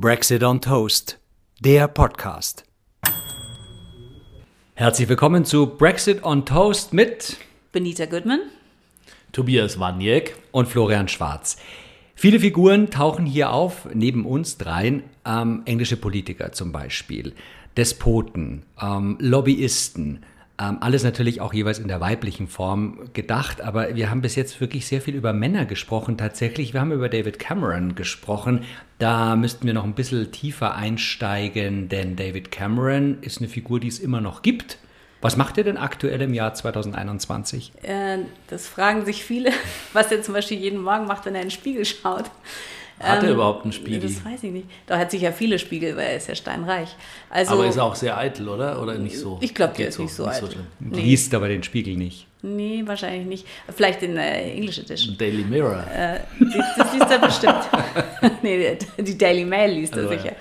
Brexit on Toast, der Podcast. Herzlich willkommen zu Brexit on Toast mit Benita Goodman, Tobias Waniek und Florian Schwarz. Viele Figuren tauchen hier auf, neben uns dreien, ähm, englische Politiker zum Beispiel, Despoten, ähm, Lobbyisten, ähm, alles natürlich auch jeweils in der weiblichen Form gedacht, aber wir haben bis jetzt wirklich sehr viel über Männer gesprochen. Tatsächlich, wir haben über David Cameron gesprochen. Da müssten wir noch ein bisschen tiefer einsteigen, denn David Cameron ist eine Figur, die es immer noch gibt. Was macht er denn aktuell im Jahr 2021? Äh, das fragen sich viele, was er zum Beispiel jeden Morgen macht, wenn er in den Spiegel schaut. Hat er ähm, überhaupt einen Spiegel? Das weiß ich nicht. Da hat sicher viele Spiegel, weil er ist ja steinreich. Also, aber ist er auch sehr eitel, oder? Oder nicht so? Ich glaube, der ist so, nicht so nicht eitel. So nee. Liest aber den Spiegel nicht. Nee, wahrscheinlich nicht. Vielleicht in der äh, English Edition. Daily Mirror. Äh, das liest er bestimmt. nee, die Daily Mail liest er also, sicher.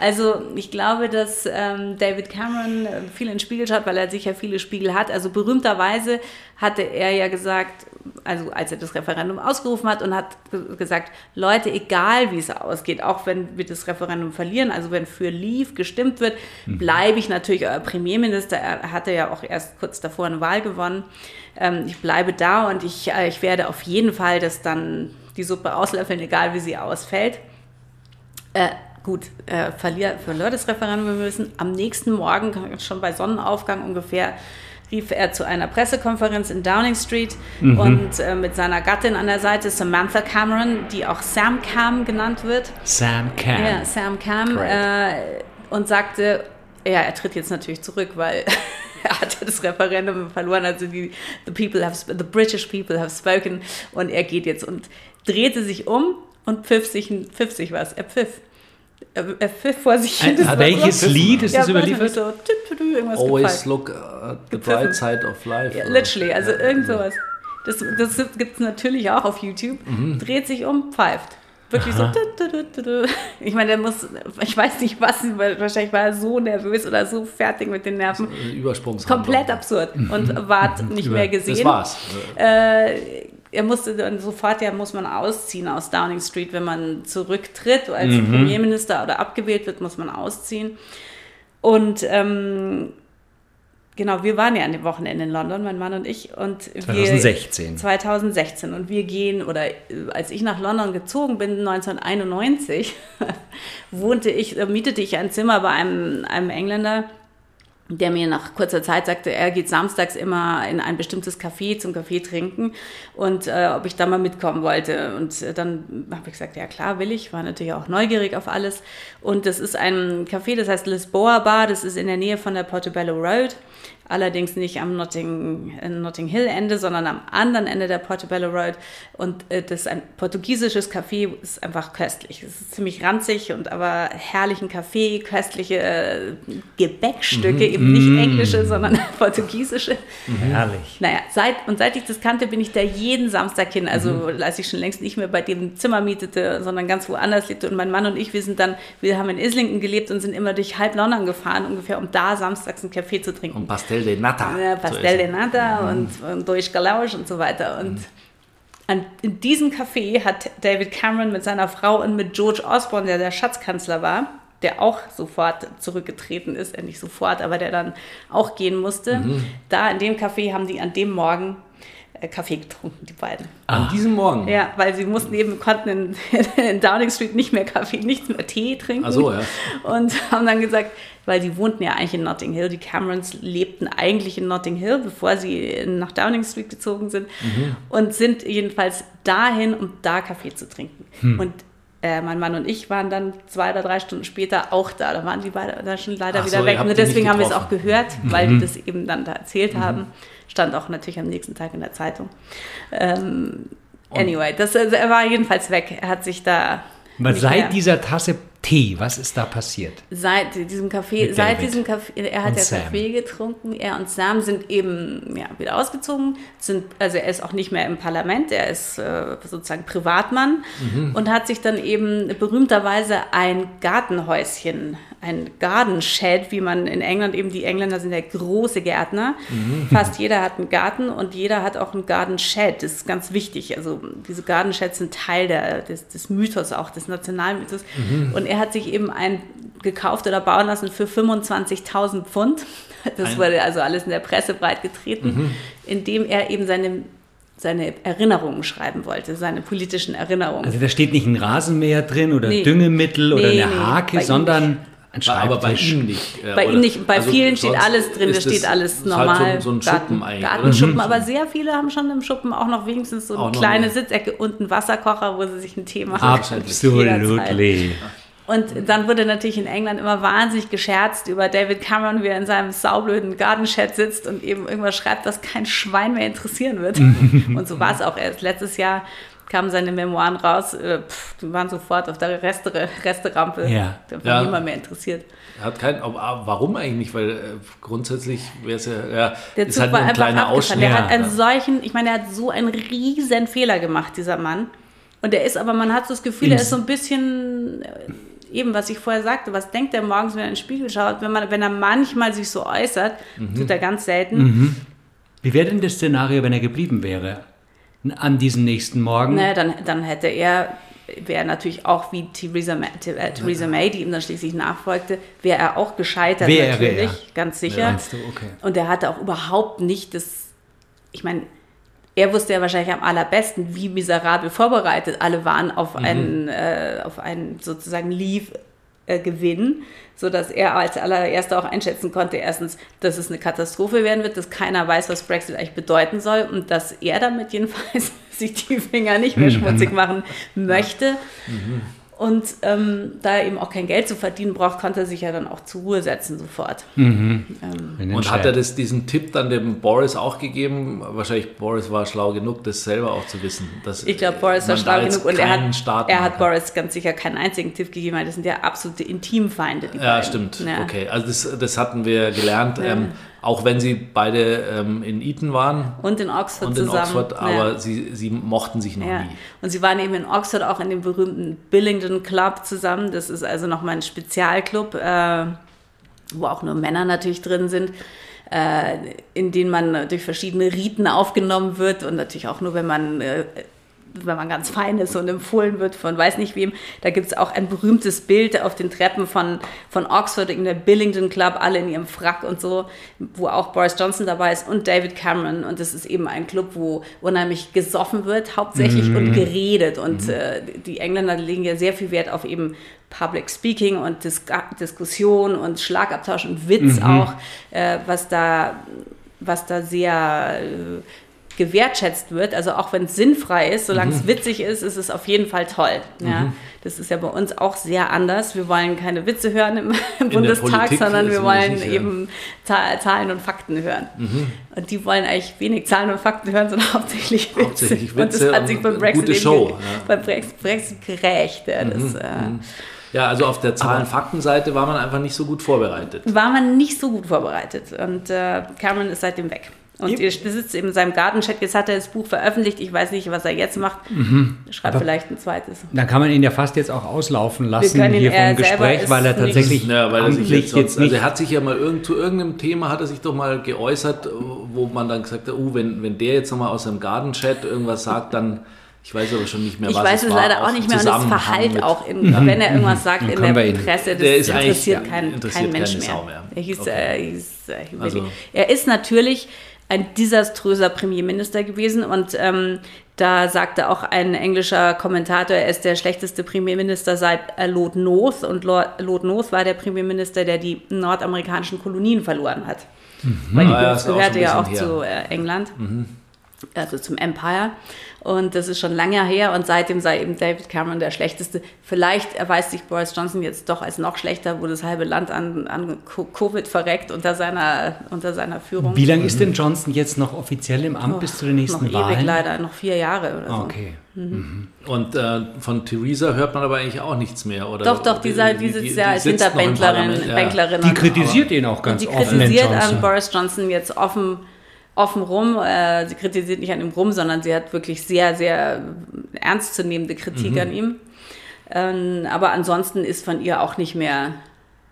Also ich glaube, dass ähm, David Cameron äh, viel in Spiegel schaut, weil er sicher viele Spiegel hat. Also berühmterweise hatte er ja gesagt, also als er das Referendum ausgerufen hat und hat gesagt, Leute, egal wie es ausgeht, auch wenn wir das Referendum verlieren, also wenn für Leave gestimmt wird, mhm. bleibe ich natürlich euer Premierminister. Er hatte ja auch erst kurz davor eine Wahl gewonnen. Ähm, ich bleibe da und ich, äh, ich werde auf jeden Fall das dann die Suppe auslöffeln, egal wie sie ausfällt. Äh, gut, äh, verlier, verlor das Referendum, müssen am nächsten Morgen, schon bei Sonnenaufgang ungefähr, rief er zu einer Pressekonferenz in Downing Street mhm. und äh, mit seiner Gattin an der Seite, Samantha Cameron, die auch Sam Cam genannt wird. Sam Cam. Ja, Sam Cam. Äh, und sagte, ja, er tritt jetzt natürlich zurück, weil er hatte das Referendum verloren. Also die the people have, the British people have spoken und er geht jetzt und drehte sich um und pfiff sich, pfiff sich was. Er pfiff er pfiff vor sich hin. Welches Lied ist ja, das überliefert? So, Always look at the bright side of life. Ja, literally, also irgend sowas. Das, das gibt es natürlich auch auf YouTube. Mhm. Dreht sich um, pfeift. Wirklich Aha. so. Ich meine, der muss, ich weiß nicht was, wahrscheinlich war er so nervös oder so fertig mit den Nerven. Übersprungs. Komplett absurd und ward nicht mehr gesehen. Das war's. Äh, er musste dann sofort, ja, muss man ausziehen aus Downing Street, wenn man zurücktritt als mhm. Premierminister oder abgewählt wird, muss man ausziehen. Und ähm, genau, wir waren ja an dem Wochenende in London, mein Mann und ich. Und 2016. Wir, 2016. Und wir gehen, oder äh, als ich nach London gezogen bin, 1991, wohnte ich, äh, mietete ich ein Zimmer bei einem, einem Engländer, der mir nach kurzer Zeit sagte, er geht samstags immer in ein bestimmtes Café zum Kaffee trinken und äh, ob ich da mal mitkommen wollte. Und äh, dann habe ich gesagt, ja klar, will ich, war natürlich auch neugierig auf alles. Und das ist ein Café, das heißt Lisboa Bar, das ist in der Nähe von der Portobello Road allerdings nicht am Notting, äh, Notting Hill Ende, sondern am anderen Ende der Portobello Road. Und äh, das ist ein portugiesisches Café, ist einfach köstlich. Es ist ziemlich ranzig und aber herrlichen Kaffee, köstliche äh, Gebäckstücke, mhm. eben nicht mhm. englische, sondern portugiesische. Mhm. Herrlich. Naja, seit, und seit ich das kannte, bin ich da jeden Samstag hin. Also mhm. als ich schon längst nicht mehr bei dem Zimmer mietete, sondern ganz woanders lebte. Und mein Mann und ich, wir sind dann, wir haben in Islington gelebt und sind immer durch halb London gefahren, ungefähr, um da samstags einen Kaffee zu trinken. Und Pastel de Nata. Ja, Pastel de Nata mhm. und, und Durchgelausch und so weiter. Und mhm. an, in diesem Café hat David Cameron mit seiner Frau und mit George Osborne, der der Schatzkanzler war, der auch sofort zurückgetreten ist, äh, nicht sofort, aber der dann auch gehen musste. Mhm. Da in dem Café haben die an dem Morgen äh, Kaffee getrunken, die beiden. An ah. diesem Morgen? Ja, weil sie mussten eben, konnten in, in, Downing Street nicht mehr Kaffee, nichts mehr Tee trinken. Ach so, ja. Und haben dann gesagt, weil sie wohnten ja eigentlich in Notting Hill, die Camerons lebten eigentlich in Notting Hill, bevor sie nach Downing Street gezogen sind mhm. und sind jedenfalls dahin, um da Kaffee zu trinken. Hm. Und äh, mein Mann und ich waren dann zwei oder drei Stunden später auch da. Da waren die beide da schon leider Ach wieder so, weg. Und deswegen haben wir es auch gehört, weil mhm. die das eben dann da erzählt mhm. haben. Stand auch natürlich am nächsten Tag in der Zeitung. Ähm, anyway, das, also er war jedenfalls weg. Er hat sich da. Aber seit mehr. dieser Tasse Tee, was ist da passiert? Seit diesem Kaffee, seit diesem Kaffee, er hat ja Sam. Kaffee getrunken, er und Sam sind eben ja, wieder ausgezogen, sind, also er ist auch nicht mehr im Parlament, er ist äh, sozusagen Privatmann mhm. und hat sich dann eben berühmterweise ein Gartenhäuschen ein Garden Shed, wie man in England eben, die Engländer sind ja große Gärtner. Mhm. Fast jeder hat einen Garten und jeder hat auch einen Garden Shed. Das ist ganz wichtig. Also diese Garden Sheds sind Teil der, des, des Mythos auch, des Nationalmythos. Mhm. Und er hat sich eben einen gekauft oder bauen lassen für 25.000 Pfund. Das ein wurde also alles in der Presse breit getreten, mhm. indem er eben seine seine Erinnerungen schreiben wollte, seine politischen Erinnerungen. Also da steht nicht ein Rasenmäher drin oder nee. Düngemittel nee, oder eine nee, Hake, sondern. Aber bei ihm nicht. Äh, bei ihm nicht. Bei also vielen steht alles drin, da steht alles normal. Halt so, so ein Schuppen eigentlich. Gartenschuppen, mhm. aber sehr viele haben schon im Schuppen auch noch wenigstens so eine kleine Sitzecke und einen Wasserkocher, wo sie sich ein Tee machen. Absolutely. Und dann wurde natürlich in England immer wahnsinnig gescherzt über David Cameron, wie er in seinem saublöden Gartenchat sitzt und eben irgendwas schreibt, was kein Schwein mehr interessieren wird. und so war es auch erst. Letztes Jahr kamen seine Memoiren raus, äh, pff, die waren sofort auf der Reste, Resterampe. Ja. Da war ja. niemand mehr interessiert. Er hat keinen, warum eigentlich nicht? Weil äh, grundsätzlich wäre es ja, ja der Zug halt war ein kleiner Ausschnitt. Er hat einen solchen, ich meine, er hat so einen riesen Fehler gemacht, dieser Mann. Und er ist aber, man hat so das Gefühl, er ist so ein bisschen eben, was ich vorher sagte, was denkt er morgens, wenn er in den Spiegel schaut, wenn, man, wenn er manchmal sich so äußert, mhm. tut er ganz selten. Mhm. Wie wäre denn das Szenario, wenn er geblieben wäre? An diesem nächsten Morgen? Naja, dann, dann hätte er, wäre natürlich auch wie Theresa, äh, Theresa May, die ihm dann schließlich nachfolgte, wäre er auch gescheitert wäre natürlich, er. ganz sicher. Ja, okay. Und er hatte auch überhaupt nicht das, ich meine, er wusste ja wahrscheinlich am allerbesten, wie miserabel vorbereitet alle waren auf mhm. einen, äh, auf einen sozusagen Leave-Gewinn, äh, sodass er als allererster auch einschätzen konnte, erstens, dass es eine Katastrophe werden wird, dass keiner weiß, was Brexit eigentlich bedeuten soll und dass er damit jedenfalls sich die Finger nicht mehr mhm. schmutzig machen möchte. Mhm. Und ähm, da er eben auch kein Geld zu verdienen braucht, konnte er sich ja dann auch zur Ruhe setzen sofort. Mhm. Ähm. Und hat er das, diesen Tipp dann dem Boris auch gegeben? Wahrscheinlich Boris war schlau genug, das selber auch zu wissen. ich glaube, Boris war schlau genug und er hat, er hat Boris ganz sicher keinen einzigen Tipp gegeben, weil das sind ja absolute Intimfeinde. Die ja, beiden. stimmt. Ja. Okay, also das, das hatten wir gelernt. Ja. Ähm, auch wenn sie beide ähm, in Eton waren. Und in Oxford und in zusammen. Oxford, aber ja. sie, sie mochten sich noch ja. nie. Und sie waren eben in Oxford auch in dem berühmten Billington Club zusammen. Das ist also nochmal ein Spezialclub, äh, wo auch nur Männer natürlich drin sind. Äh, in denen man durch verschiedene Riten aufgenommen wird und natürlich auch nur, wenn man äh, wenn man ganz fein ist und empfohlen wird von weiß nicht wem. Da gibt es auch ein berühmtes Bild auf den Treppen von, von Oxford in der Billington Club, alle in ihrem Frack und so, wo auch Boris Johnson dabei ist und David Cameron. Und das ist eben ein Club, wo unheimlich gesoffen wird, hauptsächlich mhm. und geredet. Und mhm. äh, die Engländer legen ja sehr viel Wert auf eben Public Speaking und Dis Diskussion und Schlagabtausch und Witz mhm. auch, äh, was da was da sehr äh, gewertschätzt wird. Also auch wenn es sinnfrei ist, solange mhm. es witzig ist, ist es auf jeden Fall toll. Ja? Mhm. Das ist ja bei uns auch sehr anders. Wir wollen keine Witze hören im, im Bundestag, sondern wir wollen nicht, eben ja. Zahlen und Fakten hören. Mhm. Und die wollen eigentlich wenig Zahlen und Fakten hören, sondern hauptsächlich Witze. Hauptsächlich Witze und das hat sich beim Brexit, Show, ja. beim Brexit gerecht. Ja, das, mhm. äh, mhm. Ja, also auf der Zahlen-Fakten-Seite war man einfach nicht so gut vorbereitet. War man nicht so gut vorbereitet. Und äh, Cameron ist seitdem weg. Und ihr besitzt eben seinem Gartenchat. Jetzt hat er das Buch veröffentlicht. Ich weiß nicht, was er jetzt macht. Mhm. Schreibt Aber vielleicht ein zweites. Dann kann man ihn ja fast jetzt auch auslaufen lassen hier vom Gespräch, weil er tatsächlich ja, weil er sich jetzt, sonst, jetzt Also er hat sich ja mal irgend, zu irgendeinem Thema hat er sich doch mal geäußert, wo man dann gesagt hat, oh, wenn, wenn der jetzt nochmal aus seinem Gartenchat irgendwas sagt, dann ich weiß aber schon nicht mehr, was Ich weiß es, leider auch nicht mehr und das Verhalt auch, in, mhm. wenn er irgendwas sagt in der Presse, das interessiert, kein, interessiert kein Mensch mehr. mehr. Er, hieß, okay. äh, hieß, äh, also. er ist natürlich ein desaströser Premierminister gewesen und ähm, da sagte auch ein englischer Kommentator, er ist der schlechteste Premierminister seit äh, Lord North und Lord, Lord North war der Premierminister, der die nordamerikanischen Kolonien verloren hat. Mhm. Weil die ah, ja, gehörte ja auch her. zu äh, England, mhm. Also zum Empire. Und das ist schon lange her und seitdem sei eben David Cameron der Schlechteste. Vielleicht erweist sich Boris Johnson jetzt doch als noch schlechter, wo das halbe Land an, an Covid verreckt unter seiner, unter seiner Führung. Wie lange ist denn Johnson jetzt noch offiziell im Amt oh, bis zu den nächsten noch Wahlen? Ewig leider, noch vier Jahre oder so. Okay. Mhm. mhm. Und äh, von Theresa hört man aber eigentlich auch nichts mehr, oder? Doch, doch, die, die, die sitzt ja als Hinterbänklerin. Ja. Die kritisiert ihn auch ganz offen. Die kritisiert an Boris Johnson jetzt offen offen rum. Äh, sie kritisiert nicht an ihm rum, sondern sie hat wirklich sehr, sehr ernstzunehmende Kritik mhm. an ihm. Ähm, aber ansonsten ist von ihr auch nicht mehr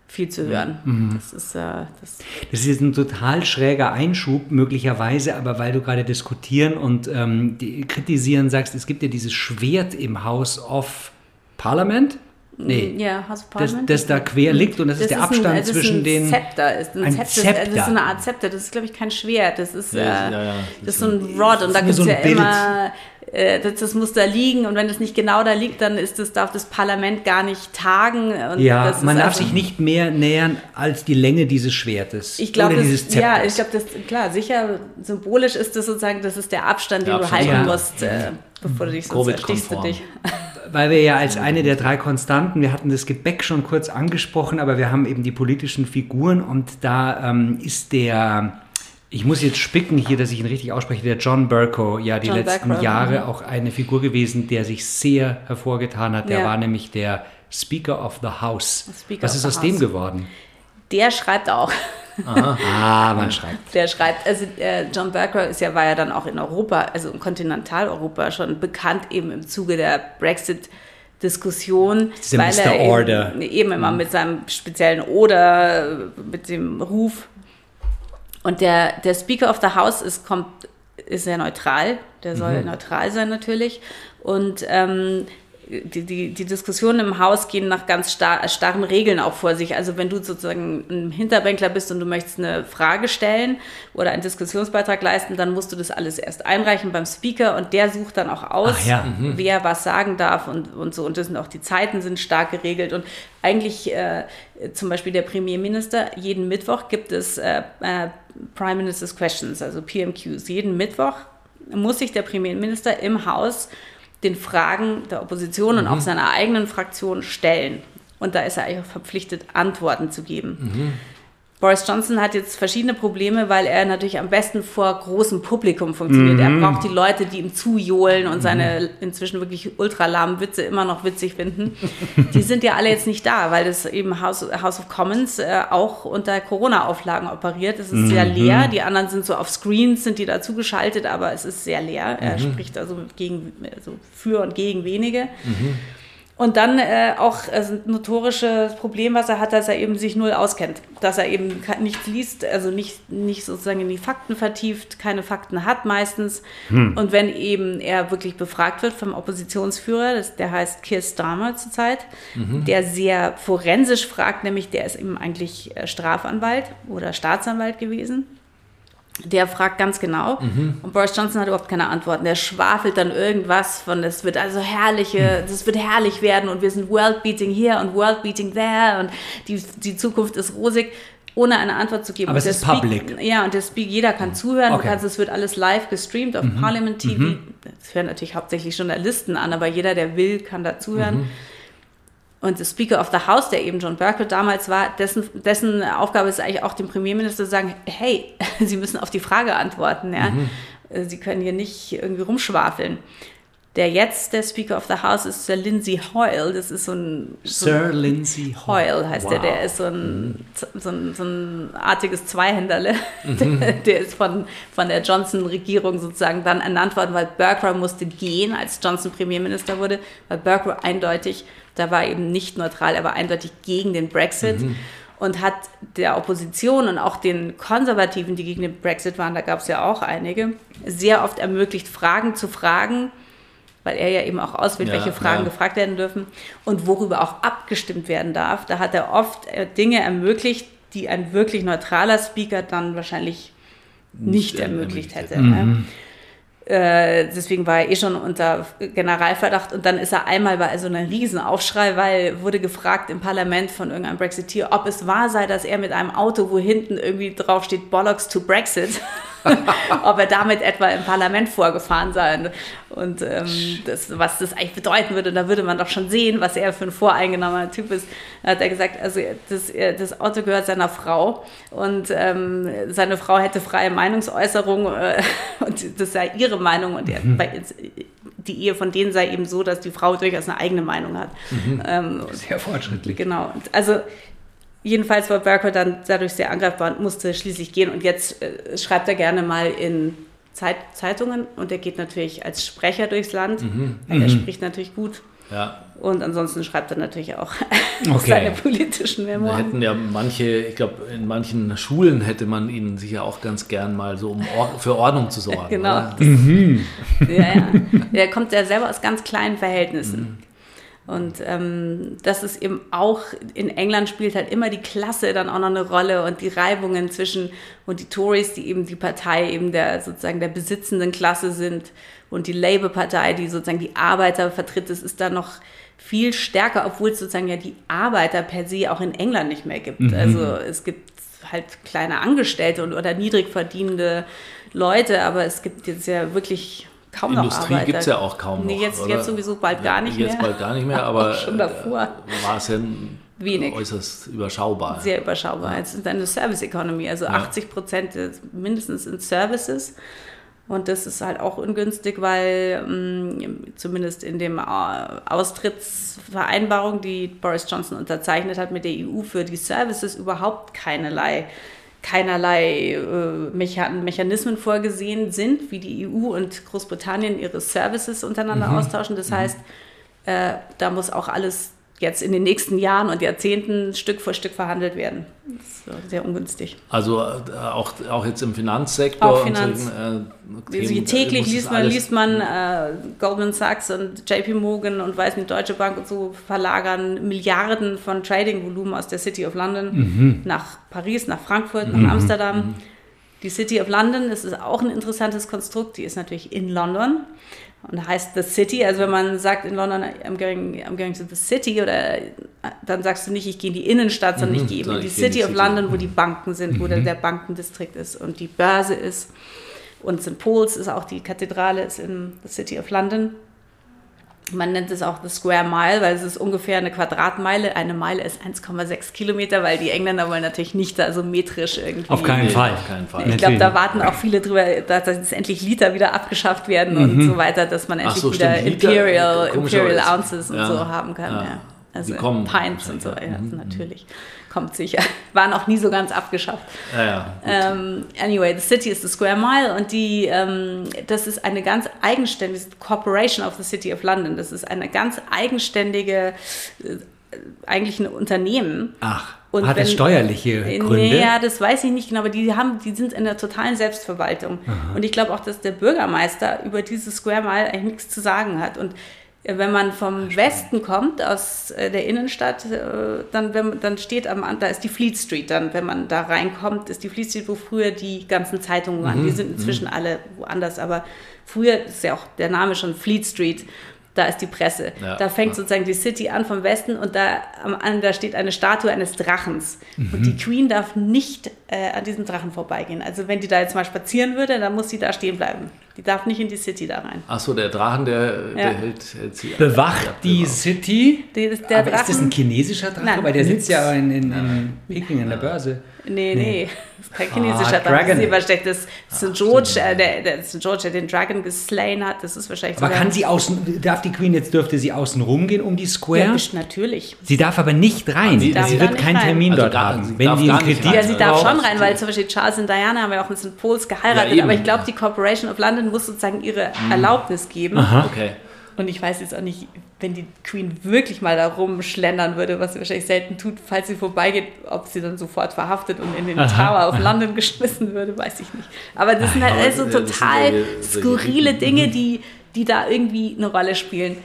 viel zu hören. Mhm. Das, ist, äh, das, das ist ein total schräger Einschub, möglicherweise, aber weil du gerade diskutieren und ähm, kritisieren sagst, es gibt ja dieses Schwert im House of Parliament. Nee, ja, House of Parliament. Das, das da quer liegt und das, das ist der Abstand ein, zwischen den. Zepter. Ist ein, ein Zepter. Zepter. Das ist eine Art Zepter. Das ist, glaube ich, kein Schwert. Das ist, ja, äh, ja, ja. Das ist so ein Rod und da gibt es so ja Bild. immer das, das, muss da liegen und wenn es nicht genau da liegt, dann ist das, darf das Parlament gar nicht tagen. ja, man darf sich nicht mehr nähern als die Länge dieses Schwertes ich glaub, oder das, dieses Zepters. Ja, ich glaube, das klar, sicher symbolisch ist das sozusagen, das ist der Abstand, den der du halten ja. musst, äh, bevor du dich sonst erstichst du dich. Weil wir ja als eine der drei Konstanten, wir hatten das Gebäck schon kurz angesprochen, aber wir haben eben die politischen Figuren und da ähm, ist der ich muss jetzt spicken hier, dass ich ihn richtig ausspreche, der John Burko, ja, die John letzten Burko, Jahre mhm. auch eine Figur gewesen, der sich sehr hervorgetan hat. Der ja. war nämlich der Speaker of the House. Speaker Was ist aus House. dem geworden? Der schreibt auch. Aha. ah, man schreibt. Der schreibt, also äh, John Burker ist ja, war ja dann auch in Europa, also in Kontinentaleuropa schon bekannt eben im Zuge der Brexit- Diskussion, weil Mr. er Order. Eben, eben immer mhm. mit seinem speziellen Oder, mit dem Ruf und der, der Speaker of the House ist, kommt, ist sehr neutral, der soll mhm. neutral sein natürlich. Und ähm, die, die, die Diskussionen im Haus gehen nach ganz star starren Regeln auch vor sich. Also wenn du sozusagen ein Hinterbänkler bist und du möchtest eine Frage stellen oder einen Diskussionsbeitrag leisten, dann musst du das alles erst einreichen beim Speaker und der sucht dann auch aus, ja. mhm. wer was sagen darf und, und so. Und das sind auch die Zeiten sind stark geregelt. Und eigentlich äh, zum Beispiel der Premierminister, jeden Mittwoch gibt es äh, äh, Prime Minister's Questions, also PMQs. Jeden Mittwoch muss sich der Premierminister im Haus den Fragen der Opposition mhm. und auch mhm. seiner eigenen Fraktion stellen. Und da ist er eigentlich auch verpflichtet, Antworten zu geben. Mhm. Boris Johnson hat jetzt verschiedene Probleme, weil er natürlich am besten vor großem Publikum funktioniert. Mhm. Er braucht die Leute, die ihm zujohlen und seine mhm. inzwischen wirklich ultralahmen Witze immer noch witzig finden. die sind ja alle jetzt nicht da, weil das eben House, House of Commons äh, auch unter Corona-Auflagen operiert. Es ist mhm. sehr leer. Die anderen sind so auf Screens, sind die dazu geschaltet, aber es ist sehr leer. Er mhm. spricht also gegen, also für und gegen wenige. Und dann äh, auch ein notorisches Problem, was er hat, dass er eben sich null auskennt. Dass er eben nichts liest, also nicht, nicht sozusagen in die Fakten vertieft, keine Fakten hat meistens. Hm. Und wenn eben er wirklich befragt wird vom Oppositionsführer, das, der heißt Keir Starmer zurzeit, mhm. der sehr forensisch fragt, nämlich der ist eben eigentlich äh, Strafanwalt oder Staatsanwalt gewesen der fragt ganz genau mhm. und Boris Johnson hat überhaupt keine Antworten. Der schwafelt dann irgendwas von, es wird also herrliche, das wird herrlich werden und wir sind Worldbeating hier und Worldbeating there und die, die Zukunft ist rosig, ohne eine Antwort zu geben. Aber es ist Speak, public. Ja, und der Speak, jeder kann zuhören, okay. kannst, es wird alles live gestreamt auf mhm. Parliament TV. Mhm. Das hören natürlich hauptsächlich Journalisten an, aber jeder, der will, kann da zuhören. Und der Speaker of the House, der eben John Berkeley damals war, dessen, dessen Aufgabe ist eigentlich auch dem Premierminister zu sagen, hey, Sie müssen auf die Frage antworten. Ja? Mhm. Sie können hier nicht irgendwie rumschwafeln. Der jetzt der Speaker of the House ist Sir Lindsay Hoyle. Das ist so ein. Sir so Lindsay Hoyle heißt wow. der. Der ist so ein, so ein, so ein artiges Zweihänderle. Mhm. Der, der, ist von, von der Johnson-Regierung sozusagen dann ernannt worden, weil Berkeley musste gehen, als Johnson Premierminister wurde, weil Berkeley eindeutig da war eben nicht neutral, er war eindeutig gegen den Brexit. Mhm und hat der Opposition und auch den Konservativen, die gegen den Brexit waren, da gab es ja auch einige, sehr oft ermöglicht, Fragen zu fragen, weil er ja eben auch auswählt, ja, welche Fragen ja. gefragt werden dürfen und worüber auch abgestimmt werden darf. Da hat er oft äh, Dinge ermöglicht, die ein wirklich neutraler Speaker dann wahrscheinlich nicht, nicht ermöglicht hätte. Mhm. Äh, deswegen war er eh schon unter Generalverdacht und dann ist er einmal bei so einem Riesenaufschrei, weil wurde gefragt im Parlament von irgendeinem Brexiteer, ob es wahr sei, dass er mit einem Auto, wo hinten irgendwie drauf steht Bollocks to Brexit, ob er damit etwa im Parlament vorgefahren sei und ähm, das, was das eigentlich bedeuten würde. Da würde man doch schon sehen, was er für ein voreingenommener Typ ist. Da hat er gesagt, also das, das Auto gehört seiner Frau und ähm, seine Frau hätte freie Meinungsäußerung äh, und das sei ihre Meinung und er, mhm. die Ehe von denen sei eben so, dass die Frau durchaus eine eigene Meinung hat. Mhm. Ähm, Sehr fortschrittlich. Genau. Also Jedenfalls war Berkeley dann dadurch sehr angreifbar und musste schließlich gehen. Und jetzt äh, schreibt er gerne mal in Zeit, Zeitungen und er geht natürlich als Sprecher durchs Land. Mhm. Er mhm. spricht natürlich gut Ja. Und ansonsten schreibt er natürlich auch okay. seine politischen Memoiren. Wir hätten ja manche, ich glaube, in manchen Schulen hätte man ihn sicher auch ganz gern mal so, um Or für Ordnung zu sorgen. genau. Mhm. Ja, ja. Der kommt ja selber aus ganz kleinen Verhältnissen. Und ähm, das ist eben auch, in England spielt halt immer die Klasse dann auch noch eine Rolle und die Reibungen zwischen, und die Tories, die eben die Partei eben der sozusagen der besitzenden Klasse sind und die Labour-Partei, die sozusagen die Arbeiter vertritt, das ist da noch viel stärker, obwohl es sozusagen ja die Arbeiter per se auch in England nicht mehr gibt. Mhm. Also es gibt halt kleine Angestellte und, oder niedrig verdienende Leute, aber es gibt jetzt ja wirklich kaum Industrie noch gibt es ja auch kaum nee, jetzt, noch. Jetzt sowieso bald gar nicht jetzt mehr. Jetzt bald gar nicht mehr, aber schon davor. war es ja Wenig. äußerst überschaubar. Sehr überschaubar. Es ist eine Service Economy, also ja. 80 Prozent mindestens in Services. Und das ist halt auch ungünstig, weil mh, mm, zumindest in dem Austrittsvereinbarung, die Boris Johnson unterzeichnet hat mit der EU für die Services, überhaupt keinerlei keinerlei äh, Mechanismen vorgesehen sind, wie die EU und Großbritannien ihre Services untereinander mhm. austauschen. Das mhm. heißt, äh, da muss auch alles jetzt in den nächsten Jahren und Jahrzehnten Stück für Stück verhandelt werden. Das ist sehr ungünstig. Also äh, auch, auch jetzt im Finanzsektor. Auch Finanz. Und so, äh, täglich liest man, liest man äh, Goldman Sachs und JP Morgan und weiß nicht, Deutsche Bank und so verlagern Milliarden von Trading-Volumen aus der City of London mhm. nach Paris, nach Frankfurt, nach mhm. Amsterdam. Mhm. Die City of London, ist auch ein interessantes Konstrukt, die ist natürlich in London und heißt The City. Also wenn man sagt in London, I'm going, I'm going to the City, oder dann sagst du nicht, ich gehe in die Innenstadt, sondern mhm, ich gehe eben in die City of London, wo die Banken sind, wo mhm. der Bankendistrikt ist und die Börse ist. Und St. Paul's ist auch die Kathedrale, ist in the City of London. Man nennt es auch the Square Mile, weil es ist ungefähr eine Quadratmeile. Eine Meile ist 1,6 Kilometer, weil die Engländer wollen natürlich nicht da so metrisch irgendwie. Auf keinen Fall. Auf keinen Fall. Ich glaube, da warten auch viele drüber, dass jetzt endlich Liter wieder abgeschafft werden mhm. und so weiter, dass man endlich so, wieder stimmt. Imperial, Imperial Ounces und ja. so haben kann. Ja. Ja. Also Pints und so, ja, mhm. natürlich kommt sicher. Waren auch nie so ganz abgeschafft. Ja, ja, ähm, anyway, the city is the square mile und die, ähm, das ist eine ganz eigenständige Corporation of the City of London. Das ist eine ganz eigenständige, äh, eigentlich ein Unternehmen. Ach. Und hat wenn, es steuerliche Gründe? Ja, das weiß ich nicht genau, aber die, haben, die sind in der totalen Selbstverwaltung. Aha. Und ich glaube auch, dass der Bürgermeister über diese Square Mile eigentlich nichts zu sagen hat. Und wenn man vom Westen kommt, aus äh, der Innenstadt, äh, dann, wenn, dann steht am, da ist die Fleet Street, dann, wenn man da reinkommt, ist die Fleet Street, wo früher die ganzen Zeitungen waren. Mhm. Die sind inzwischen mhm. alle woanders, aber früher ist ja auch der Name schon Fleet Street da ist die Presse. Ja. Da fängt sozusagen die City an vom Westen und da, an, da steht eine Statue eines Drachens. Mhm. Und die Queen darf nicht äh, an diesem Drachen vorbeigehen. Also wenn die da jetzt mal spazieren würde, dann muss sie da stehen bleiben. Die darf nicht in die City da rein. Achso, der Drachen, der, ja. der hält, hält sie Bewacht die genau. City? Der, der Aber Drachen, ist das ein chinesischer Drache? Nein. Weil der sitzt ja in, in, in Peking an der Börse. Nee, nee. nee. Kein chinesischer ah, Dragon. Das ist wahrscheinlich das St. George, äh, der, der St. George, der den Dragon geslain hat. Das ist wahrscheinlich Aber kann sie außen, darf die Queen jetzt, dürfte sie außen rumgehen um die Square? Ja, natürlich. Sie darf aber nicht rein. Sie, sie wird keinen Termin also dort haben. Wenn die einen Kredit Ja, sie darf schon rein, weil zum Beispiel Charles und Diana haben ja auch mit St. Pauls geheiratet. Ja, aber ich glaube, die Corporation of London muss sozusagen ihre hm. Erlaubnis geben. Aha. Okay. Und ich weiß jetzt auch nicht, wenn die Queen wirklich mal da rumschlendern würde, was sie wahrscheinlich selten tut, falls sie vorbeigeht, ob sie dann sofort verhaftet und in den Aha. Tower of London geschmissen würde, weiß ich nicht. Aber das sind halt also total skurrile Dinge, die, die da irgendwie eine Rolle spielen.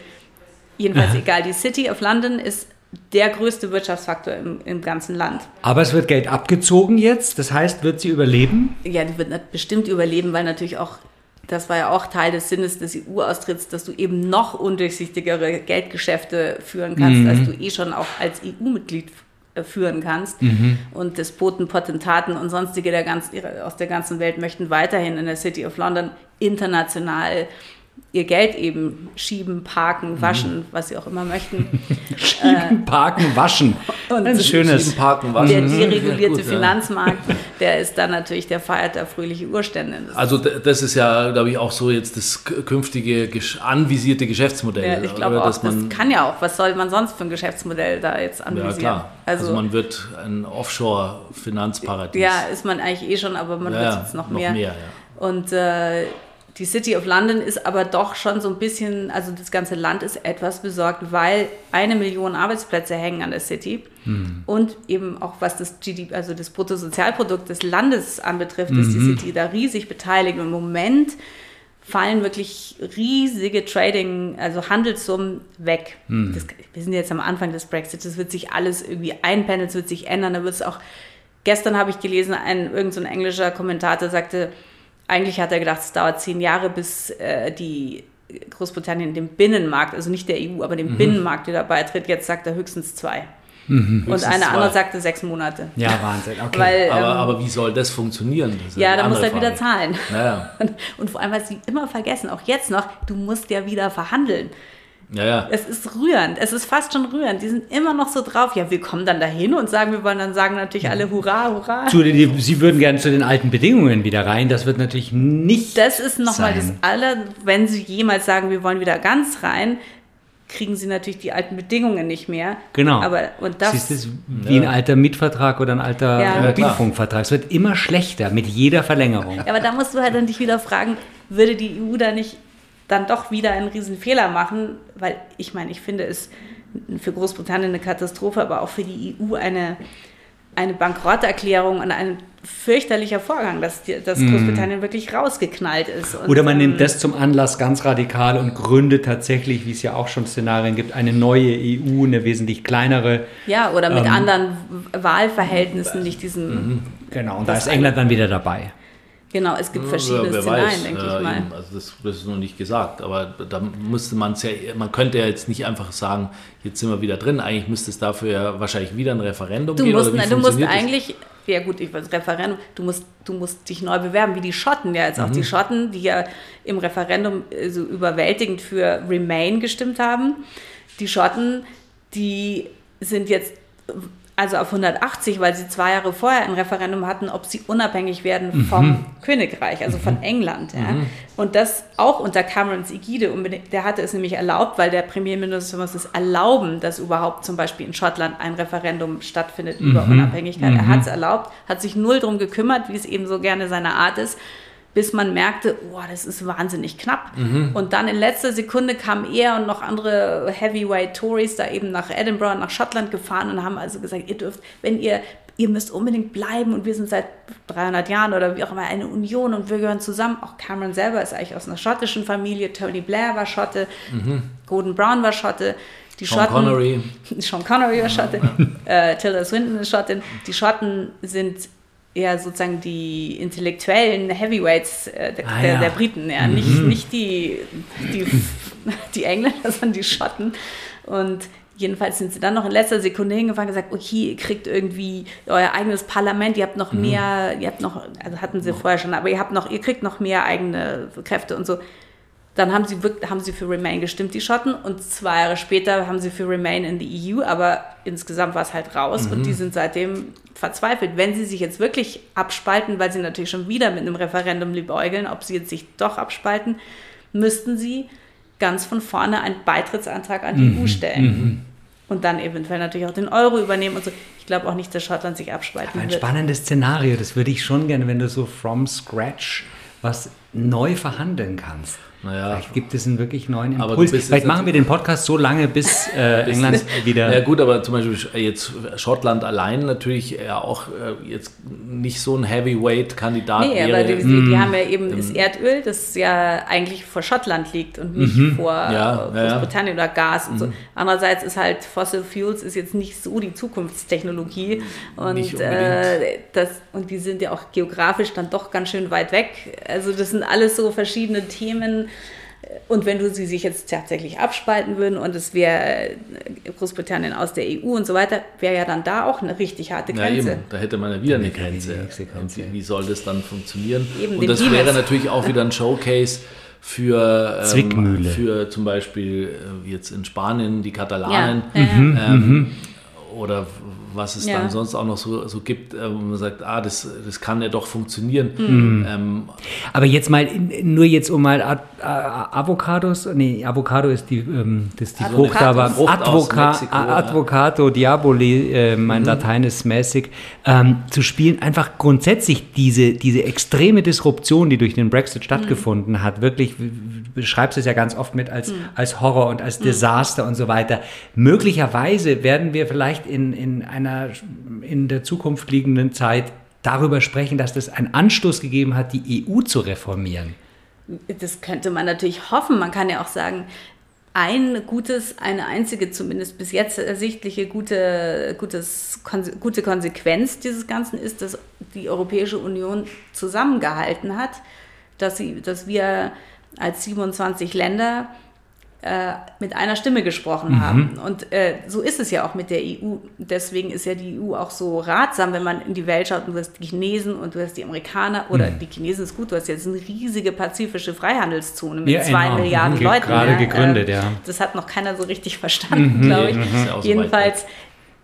Jedenfalls egal, die City of London ist der größte Wirtschaftsfaktor im, im ganzen Land. Aber es wird Geld abgezogen jetzt, das heißt, wird sie überleben? Ja, die wird bestimmt überleben, weil natürlich auch das war ja auch Teil des Sinnes des EU-Austritts, dass du eben noch undurchsichtigere Geldgeschäfte führen kannst, mhm. als du eh schon auch als EU-Mitglied äh, führen kannst. Mhm. Und Despoten, Potentaten und sonstige der ganz, aus der ganzen Welt möchten weiterhin in der City of London international ihr Geld eben schieben, parken, mhm. waschen, mhm. was sie auch immer möchten. schieben, parken, waschen. Und ein schönes schieben, parken, waschen. Der deregulierte Finanzmarkt, der ist dann natürlich, der feiert da fröhliche Urstände. Das also das ist ja, glaube ich, auch so jetzt das künftige anvisierte Geschäftsmodell. Ja, ich glaube auch, das kann ja auch. Was soll man sonst für ein Geschäftsmodell da jetzt anvisieren? Ja, klar. Also, also man wird ein Offshore-Finanzparadies. Ja, ist man eigentlich eh schon, aber man ja, wird jetzt noch, noch mehr. mehr ja. Und äh, die City of London ist aber doch schon so ein bisschen, also das ganze Land ist etwas besorgt, weil eine Million Arbeitsplätze hängen an der City. Mhm. Und eben auch was das GDP, also das Bruttosozialprodukt des Landes anbetrifft, mhm. ist die mhm. City da riesig beteiligt. Und im Moment fallen wirklich riesige Trading, also Handelssummen weg. Mhm. Das, wir sind jetzt am Anfang des Brexit, das wird sich alles irgendwie einpendeln, es wird sich ändern, da wird es auch, gestern habe ich gelesen, ein, irgendein so englischer Kommentator sagte, eigentlich hat er gedacht, es dauert zehn Jahre, bis äh, die Großbritannien dem Binnenmarkt, also nicht der EU, aber dem mhm. Binnenmarkt wieder beitritt. Jetzt sagt er höchstens zwei. Mhm, und eine andere sagte sechs Monate. Ja, Wahnsinn. Okay. Weil, aber, ähm, aber, wie soll das funktionieren? Das ja, da musst du halt wieder zahlen. Ja. Und, und, vor allem, was sie immer vergessen, auch jetzt noch, du musst ja wieder verhandeln. Ja, ja. Es ist rührend, es ist fast schon rührend. Die sind immer noch so drauf. Ja, wir kommen dann dahin und sagen, wir wollen dann sagen natürlich alle Hurra, Hurra. Zu den, Sie würden gerne zu den alten Bedingungen wieder rein. Das wird natürlich nicht. Das ist nochmal das aller, wenn Sie jemals sagen, wir wollen wieder ganz rein, kriegen sie natürlich die alten Bedingungen nicht mehr. Genau. Aber, und das, Siehst du, wie ja. ein alter Mietvertrag oder ein alter ja. Mobilfunkvertrag. Es wird immer schlechter mit jeder Verlängerung. Ja, aber da musst du halt dann dich wieder fragen, würde die EU da nicht dann doch wieder einen riesen Fehler machen, weil ich meine, ich finde es für Großbritannien eine Katastrophe, aber auch für die EU eine, eine Bankrotterklärung und ein fürchterlicher Vorgang, dass, dass mhm. Großbritannien mm. wirklich rausgeknallt ist. Und, Oder man ähm, nimmt das zum Anlass ganz radikal und gründet tatsächlich, wie es ja auch schon Szenarien gibt, eine neue EU, eine wesentlich kleinere. Ja, oder mit ähm, anderen Wahlverhältnissen, nicht diesem. Mhm. Genau, und da ist England dann wieder dabei. Genau, es gibt verschiedene ja, Szenarien, weiß. denke ich mal. also das, das, ist noch nicht gesagt, aber da müsste man es ja, man könnte ja jetzt nicht einfach sagen, jetzt sind wir wieder drin. Eigentlich müsste es dafür ja wahrscheinlich wieder ein Referendum du geben. Musst, nein, du musst eigentlich, ja gut, ich weiß, Referendum, du musst, du musst dich neu bewerben, wie die Schotten ja jetzt mhm. auch. Die Schotten, die ja im Referendum so überwältigend für Remain gestimmt haben. Die Schotten, die sind jetzt also auf 180, weil sie zwei Jahre vorher ein Referendum hatten, ob sie unabhängig werden mhm. vom Königreich, also von mhm. England. Ja. Mhm. Und das auch unter Camerons Ägide. Der hatte es nämlich erlaubt, weil der Premierminister muss es erlauben, dass überhaupt zum Beispiel in Schottland ein Referendum stattfindet über mhm. Unabhängigkeit. Er mhm. hat es erlaubt, hat sich null drum gekümmert, wie es eben so gerne seine Art ist bis man merkte, oh, das ist wahnsinnig knapp. Mhm. Und dann in letzter Sekunde kamen er und noch andere Heavyweight Tories da eben nach Edinburgh, nach Schottland gefahren und haben also gesagt, ihr dürft, wenn ihr, ihr müsst unbedingt bleiben und wir sind seit 300 Jahren oder wie auch immer eine Union und wir gehören zusammen. Auch Cameron selber ist eigentlich aus einer schottischen Familie, Tony Blair war Schotte, mhm. Gordon Brown war Schotte. Die Sean Schotten, Connery. Sean Connery war Schotte, äh, Tilda Swinton ist Schottin. Die Schotten sind eher sozusagen die intellektuellen Heavyweights äh, der, ah, ja. der, Briten, ja. Mhm. Nicht, nicht die, die, die Engländer, sondern die Schotten. Und jedenfalls sind sie dann noch in letzter Sekunde hingefahren und gesagt, okay, ihr kriegt irgendwie euer eigenes Parlament, ihr habt noch mhm. mehr, ihr habt noch, also hatten sie vorher schon, aber ihr habt noch, ihr kriegt noch mehr eigene Kräfte und so. Dann haben sie, haben sie für Remain gestimmt, die Schotten, und zwei Jahre später haben sie für Remain in die EU, aber insgesamt war es halt raus mhm. und die sind seitdem verzweifelt. Wenn sie sich jetzt wirklich abspalten, weil sie natürlich schon wieder mit einem Referendum liebäugeln, ob sie jetzt sich doch abspalten, müssten sie ganz von vorne einen Beitrittsantrag an die mhm. EU stellen. Mhm. Und dann eventuell natürlich auch den Euro übernehmen und so. Ich glaube auch nicht, dass Schottland sich abspalten Aber ein wird. Ein spannendes Szenario, das würde ich schon gerne, wenn du so from scratch was neu verhandeln kannst. Naja. Vielleicht gibt es einen wirklich neuen Impuls. Vielleicht machen wir den Podcast so lange, bis äh, England wieder. Ja gut, aber zum Beispiel jetzt Schottland allein natürlich ja auch äh, jetzt nicht so ein Heavyweight-Kandidat nee, wäre. aber die, die, die, haben ja eben das Erdöl, das ja eigentlich vor Schottland liegt und nicht mhm. vor ja, Großbritannien ja. oder Gas und mhm. so. Andererseits ist halt Fossil Fuels ist jetzt nicht so die Zukunftstechnologie und äh, das und die sind ja auch geografisch dann doch ganz schön weit weg. Also das sind alles so verschiedene Themen und wenn du sie sich jetzt tatsächlich abspalten würden und es wäre Großbritannien aus der EU und so weiter, wäre ja dann da auch eine richtig harte Grenze. Ja, eben, da hätte man ja wieder eine Grenze. Grenze. Wie soll das dann funktionieren? Eben, und das wäre natürlich auch wieder ein Showcase für, ähm, für zum Beispiel äh, jetzt in Spanien die Katalanen. Ja. Mhm, ähm, mhm. oder was es ja. dann sonst auch noch so, so gibt, äh, wo man sagt, ah, das, das kann ja doch funktionieren. Mhm. Ähm, Aber jetzt mal, nur jetzt um mal Ad, Avocados, nee, Avocado ist die, ähm, das ist die Frucht, aber Advoca, Advocato ja. Diaboli, äh, mein mhm. Latein ist mäßig, ähm, zu spielen, einfach grundsätzlich diese, diese extreme Disruption, die durch den Brexit stattgefunden mhm. hat, wirklich, beschreibst es ja ganz oft mit als, mhm. als Horror und als mhm. Desaster und so weiter. Möglicherweise werden wir vielleicht in, in einer in der Zukunft liegenden Zeit darüber sprechen, dass das einen Anstoß gegeben hat, die EU zu reformieren. Das könnte man natürlich hoffen. Man kann ja auch sagen, ein gutes, eine einzige zumindest bis jetzt ersichtliche gute, gutes, gute Konsequenz dieses Ganzen ist, dass die Europäische Union zusammengehalten hat, dass, sie, dass wir als 27 Länder äh, mit einer Stimme gesprochen mhm. haben. Und äh, so ist es ja auch mit der EU. Deswegen ist ja die EU auch so ratsam, wenn man in die Welt schaut und du hast die Chinesen und du hast die Amerikaner oder mhm. die Chinesen ist gut, du hast jetzt eine riesige pazifische Freihandelszone mit ja, zwei enorm. Milliarden mhm. Leuten. Gerade ja. gegründet, äh, ja. Das hat noch keiner so richtig verstanden, mhm. glaube ich. Ja Jedenfalls,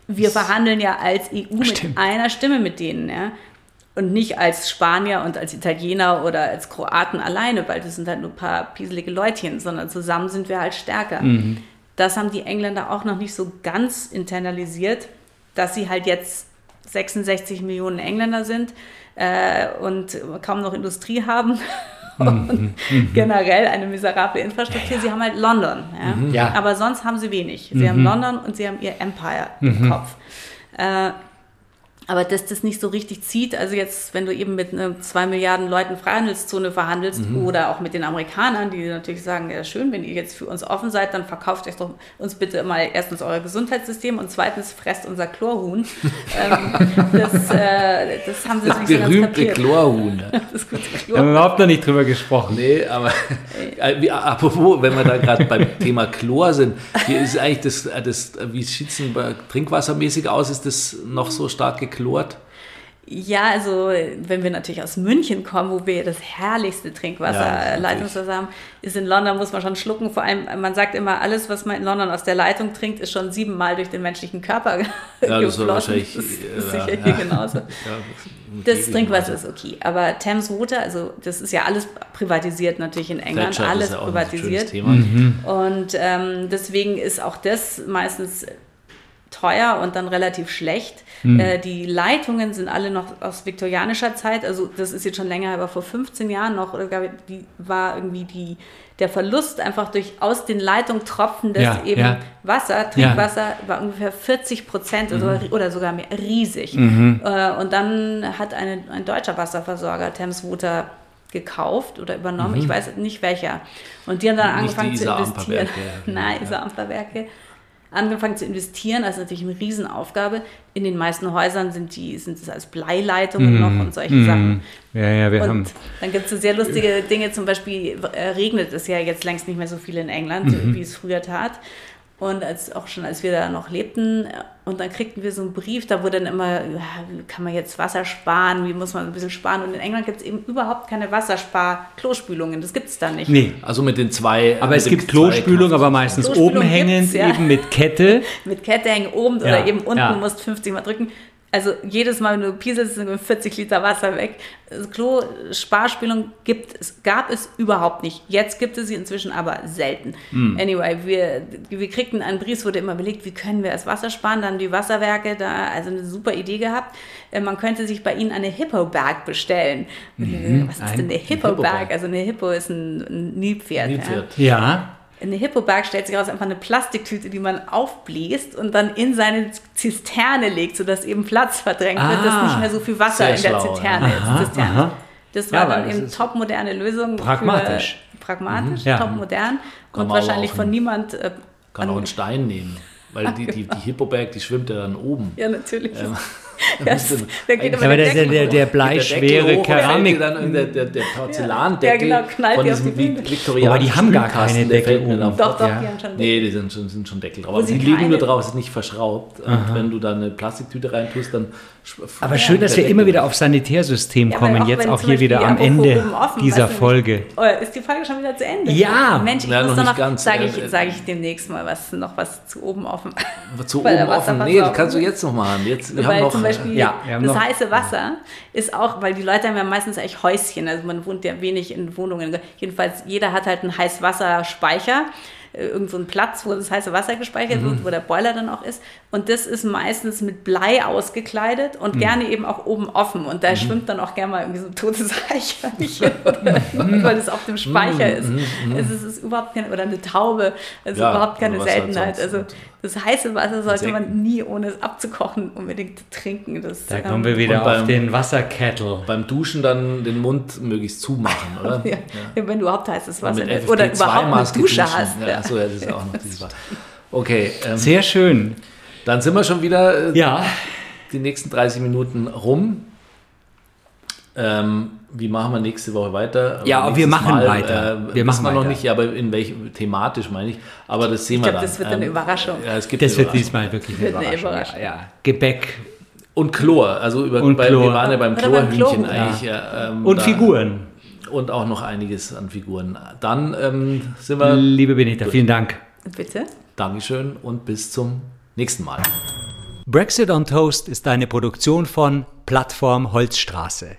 wir verhandeln ja als EU Stimmt. mit einer Stimme mit denen. Ja und nicht als Spanier und als Italiener oder als Kroaten alleine, weil das sind halt nur ein paar pieselige Leutchen, sondern zusammen sind wir halt stärker. Mhm. Das haben die Engländer auch noch nicht so ganz internalisiert, dass sie halt jetzt 66 Millionen Engländer sind äh, und kaum noch Industrie haben. Mhm. und mhm. generell eine miserable Infrastruktur. Ja, ja. Sie haben halt London, ja? Mhm. aber sonst haben sie wenig. Sie haben mhm. London und sie haben ihr Empire im mhm. Kopf. Äh, aber dass das nicht so richtig zieht, also jetzt, wenn du eben mit einer zwei Milliarden Leuten Freihandelszone verhandelst mhm. oder auch mit den Amerikanern, die natürlich sagen, ja schön, wenn ihr jetzt für uns offen seid, dann verkauft euch doch uns bitte mal erstens euer Gesundheitssystem und zweitens fresst unser Chlorhuhn. ähm, das, äh, das haben sie das nicht so ganz. Chlorhuhn. das gute Chlorhuhn. Wir haben überhaupt noch nicht drüber gesprochen. Nee, aber äh, apropos, wenn wir da gerade beim Thema Chlor sind, hier ist eigentlich das, das wie sieht es denn trinkwassermäßig aus? Ist das noch so stark geklort? Geklort? Ja, also wenn wir natürlich aus München kommen, wo wir das herrlichste Trinkwasser, ja, Leitungswasser haben, ist in London, muss man schon schlucken. Vor allem, man sagt immer, alles, was man in London aus der Leitung trinkt, ist schon siebenmal durch den menschlichen Körper ja, das geflossen. Wahrscheinlich, das ist sicher ja, hier genauso. das Trinkwasser ist okay. Aber Thames Water, also das ist ja alles privatisiert natürlich in England, Thatcher alles privatisiert. Mhm. Und ähm, deswegen ist auch das meistens teuer und dann relativ schlecht. Mhm. Äh, die Leitungen sind alle noch aus viktorianischer Zeit, also das ist jetzt schon länger, aber vor 15 Jahren noch, die, war irgendwie die, der Verlust einfach durch aus den Leitungen tropfendes ja, eben ja. Wasser, Trinkwasser, ja. war ungefähr 40 Prozent mhm. oder, oder, sogar mehr, riesig. Mhm. Äh, und dann hat eine, ein deutscher Wasserversorger Thames Water gekauft oder übernommen, ich mhm. weiß nicht welcher. Und die haben dann nicht angefangen zu investieren. Nein, diese Amplerwerke angefangen zu investieren. Das ist natürlich eine Riesenaufgabe. In den meisten Häusern sind die sind es als Bleileitungen mm. noch und solche mm. Sachen. Ja, ja, wir und haben. Dann gibt es so sehr lustige Dinge. Zum Beispiel äh, regnet es ja jetzt längst nicht mehr so viel in England, mhm. wie es früher tat. Und als, auch schon als wir da noch lebten, und dann kriegten wir so einen Brief, da wurde dann immer, wie kann man jetzt Wasser sparen, wie muss man ein bisschen sparen. Und in England gibt es eben überhaupt keine Wasserspar-Klospülungen, das gibt es da nicht. Nee. Also mit den zwei. Aber es gibt Klospülung, aber meistens Klospülung oben hängend, ja. eben mit Kette. mit Kette hängen oben ja. oder eben unten, ja. musst 50 Mal drücken. Also jedes Mal, wenn du pieselst, sind 40 Liter Wasser weg. Klo-Sparspülung gibt es, gab es überhaupt nicht. Jetzt gibt es sie inzwischen aber selten. Mm. Anyway, wir, wir kriegten einen Brief, wurde immer überlegt, wie können wir das Wasser sparen. Dann die Wasserwerke da, also eine super Idee gehabt. Äh, man könnte sich bei ihnen eine Hippo-Bag bestellen. Mhm. Was ist ein, denn eine Hippo-Bag? Also eine Hippo ist ein, ein Nilpferd. Nilpferd. Ja. ja eine Hippoberg stellt sich raus, einfach eine Plastiktüte, die man aufbläst und dann in seine Zisterne legt, sodass eben Platz verdrängt ah, wird, dass nicht mehr so viel Wasser in der Zisterne ist. Aha, Das war ja, dann eben topmoderne Lösung. Pragmatisch. Pragmatisch, mhm. topmodern und wahrscheinlich von niemand. Äh, kann auch einen Stein nehmen, weil die, die, die Hippoberg, die schwimmt ja dann oben. Ja, natürlich. Ähm. Yes. Geht aber, aber der, der, der, der bleischwere Keramik. Dann der, der, der Porzellandeckel ja, genau, von diesem viktorianischen Aber die haben gar keine Deckel oben. Doch, doch, ja. die haben schon Deckel. Nee, die sind schon, sind schon Deckel drauf. Also die liegen nur drauf, sind nicht verschraubt. Und wenn du da eine Plastiktüte reintust, dann... Aber schön, dass wir immer wieder auf Sanitärsystem kommen, jetzt auch hier wieder am Ende dieser Folge. Oh, ist die Folge schon wieder zu Ende? Ja! Mensch, ich muss noch, noch sage ich, sag ich demnächst mal was, noch was zu oben offen. Zu oben offen? Nee, das kannst du jetzt noch machen. Jetzt, wir weil haben noch, zum Beispiel ja, das noch, heiße Wasser ist auch, weil die Leute haben ja meistens eigentlich Häuschen, also man wohnt ja wenig in Wohnungen. Jedenfalls, jeder hat halt einen Heißwasserspeicher irgend so einen Platz, wo das heiße Wasser gespeichert wird, mhm. wo der Boiler dann auch ist. Und das ist meistens mit Blei ausgekleidet und mhm. gerne eben auch oben offen. Und da mhm. schwimmt dann auch gerne mal irgendwie so ein totes Eichhörnchen, weil das auf dem Speicher ist. Also es ist überhaupt keine, oder eine Taube, also ja, überhaupt keine Seltenheit. Also das heiße Wasser sollte man nie, ohne es abzukochen, unbedingt trinken. Das, da kommen wir wieder beim, auf den Wasserkettel. Beim Duschen dann den Mund möglichst zumachen, oder? ja. Ja. Wenn du überhaupt heißes Wasser hast oder überhaupt eine Dusche duschen. hast. Ja, so, ja, das ist auch noch dieses Okay. Ähm, Sehr schön. Dann sind wir schon wieder äh, ja. die nächsten 30 Minuten rum. Ähm, wie machen wir nächste Woche weiter? Ja, aber wir machen Mal, weiter. Äh, wir machen wir noch nicht, aber in welchem thematisch meine ich. Aber das sehen ich wir glaub, dann. Das wird eine ähm, Überraschung. Ja, es gibt das wird diesmal wirklich eine Überraschung. Eine Überraschung. Ja, ja. Gebäck. Und Chlor. Also über, und bei, Chlor. wir waren ja beim Chlorhühnchen eigentlich. Ja. Ähm, und da, Figuren. Und auch noch einiges an Figuren. Dann ähm, sind wir. Liebe Benita, durch. vielen Dank. Bitte. Dankeschön und bis zum nächsten Mal. Brexit on Toast ist eine Produktion von Plattform Holzstraße.